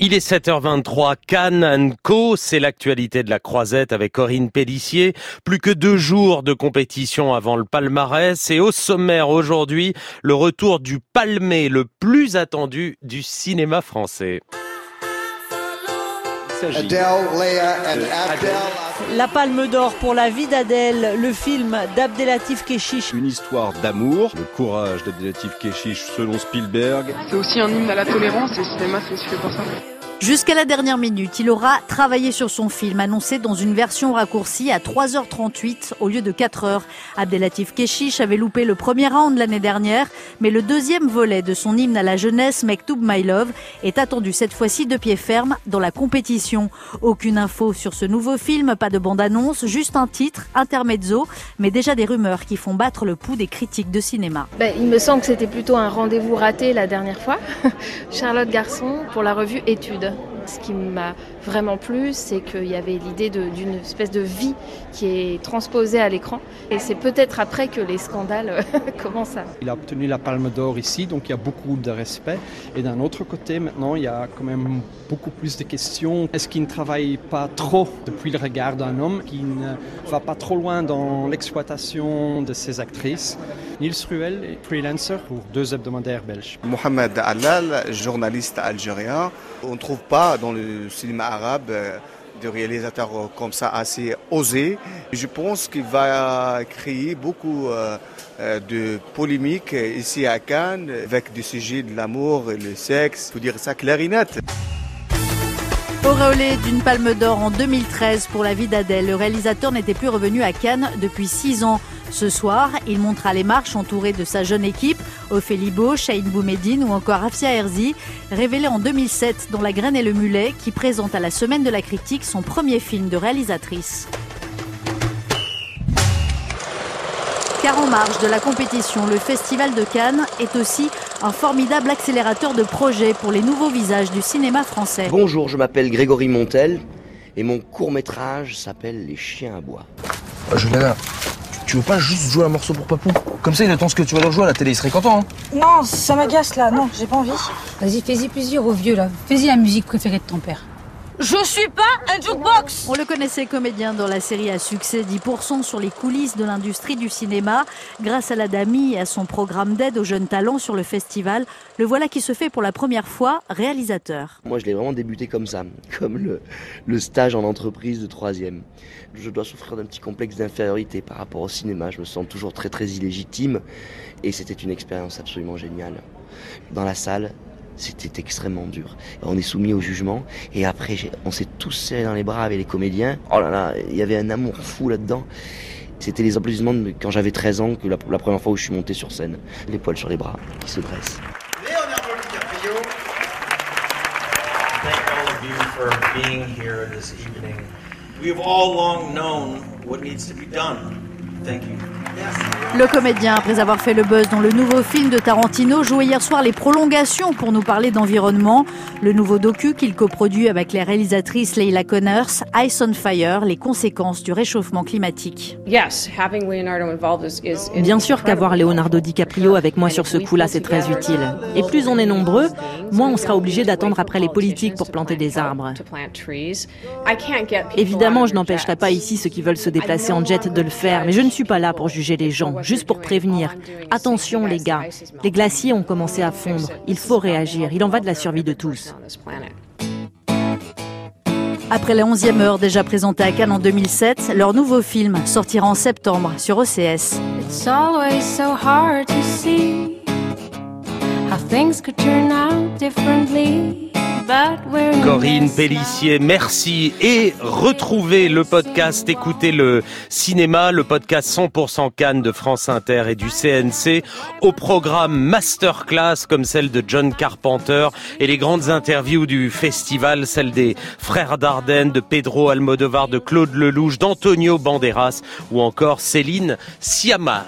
Il est 7h23, Cannes Co, c'est l'actualité de la croisette avec Corinne Pellissier. Plus que deux jours de compétition avant le palmarès et au sommaire aujourd'hui, le retour du palmé le plus attendu du cinéma français. La Palme d'Or pour la vie d'Adèle, le film d'Abdelatif Keshish. Une histoire d'amour, le courage d'Abdelatif Keshish selon Spielberg. C'est aussi un hymne à la tolérance et le cinéma c'est fait pour ça. Jusqu'à la dernière minute, il aura travaillé sur son film, annoncé dans une version raccourcie à 3h38 au lieu de 4h. Abdelatif Keshish avait loupé le premier round l'année dernière, mais le deuxième volet de son hymne à la jeunesse, Mektoub My Love, est attendu cette fois-ci de pied ferme dans la compétition. Aucune info sur ce nouveau film, pas de bande-annonce, juste un titre, intermezzo, mais déjà des rumeurs qui font battre le pouls des critiques de cinéma. Ben, il me semble que c'était plutôt un rendez-vous raté la dernière fois. Charlotte Garçon pour la revue Études. года. Ce qui m'a vraiment plu, c'est qu'il y avait l'idée d'une espèce de vie qui est transposée à l'écran. Et c'est peut-être après que les scandales commencent à... Il a obtenu la palme d'or ici, donc il y a beaucoup de respect. Et d'un autre côté, maintenant, il y a quand même beaucoup plus de questions. Est-ce qu'il ne travaille pas trop depuis le regard d'un homme, qui ne va pas trop loin dans l'exploitation de ses actrices? Nils Ruel est freelancer pour deux hebdomadaires belges. Mohamed Alal, journaliste algérien. On ne trouve pas dans le cinéma arabe de réalisateurs comme ça assez osés. Je pense qu'il va créer beaucoup de polémiques ici à Cannes avec des sujets de l'amour et le sexe. Il faut dire ça clarinette. Auréolé d'une palme d'or en 2013 pour la vie d'Adèle, le réalisateur n'était plus revenu à Cannes depuis six ans. Ce soir, il montra les marches entouré de sa jeune équipe, Ophélie Beau, Shahin Boumedine ou encore Afia Herzi, révélé en 2007 dans La Graine et le Mulet, qui présente à la Semaine de la Critique son premier film de réalisatrice. Car en marge de la compétition, le Festival de Cannes est aussi un formidable accélérateur de projets pour les nouveaux visages du cinéma français. Bonjour, je m'appelle Grégory Montel et mon court métrage s'appelle Les chiens à bois. Juliana, tu veux pas juste jouer un morceau pour Papou Comme ça, il attend ce que tu vas leur jouer à la télé, il serait content. Hein non, ça m'agace là, non, j'ai pas envie. Vas-y, fais-y plaisir au vieux là. Fais-y la musique préférée de ton père. Je suis pas un jukebox On le connaissait comédien dans la série à succès 10% sur les coulisses de l'industrie du cinéma. Grâce à la DAMI et à son programme d'aide aux jeunes talents sur le festival, le voilà qui se fait pour la première fois réalisateur. Moi, je l'ai vraiment débuté comme ça, comme le, le stage en entreprise de troisième. Je dois souffrir d'un petit complexe d'infériorité par rapport au cinéma. Je me sens toujours très très illégitime et c'était une expérience absolument géniale. Dans la salle, c'était extrêmement dur. On est soumis au jugement et après on s'est tous serrés dans les bras avec les comédiens. Oh là là, il y avait un amour fou là-dedans. C'était les applaudissements de quand j'avais 13 ans que la, la, première fois où je suis monté sur scène. Les poils sur les bras qui se dressent. Leonardo DiCaprio. Thank all of you for being here this evening. We have all long known what needs to be done. Thank you. Le comédien, après avoir fait le buzz dans le nouveau film de Tarantino, jouait hier soir les prolongations pour nous parler d'environnement. Le nouveau docu qu'il coproduit avec les réalisatrices Leila Connors, Ice on Fire, les conséquences du réchauffement climatique. Bien sûr qu'avoir Leonardo DiCaprio avec moi sur ce coup-là, c'est très utile. Et plus on est nombreux, moins on sera obligé d'attendre après les politiques pour planter des arbres. Évidemment, je n'empêcherai pas ici ceux qui veulent se déplacer en jet de le faire, mais je ne suis pas là pour juger les gens, juste pour prévenir. Attention les gars, les glaciers ont commencé à fondre. Il faut réagir. Il en va de la survie de tous. Après la 11e heure déjà présentée à Cannes en 2007, leur nouveau film sortira en septembre sur OCS. It's always so hard to see how things could turn out differently. Corinne Pellissier, merci. Et retrouvez le podcast, écoutez le cinéma, le podcast 100% Cannes de France Inter et du CNC au programme Masterclass comme celle de John Carpenter et les grandes interviews du festival, celle des frères Dardenne, de Pedro Almodovar, de Claude Lelouch, d'Antonio Banderas ou encore Céline Siama.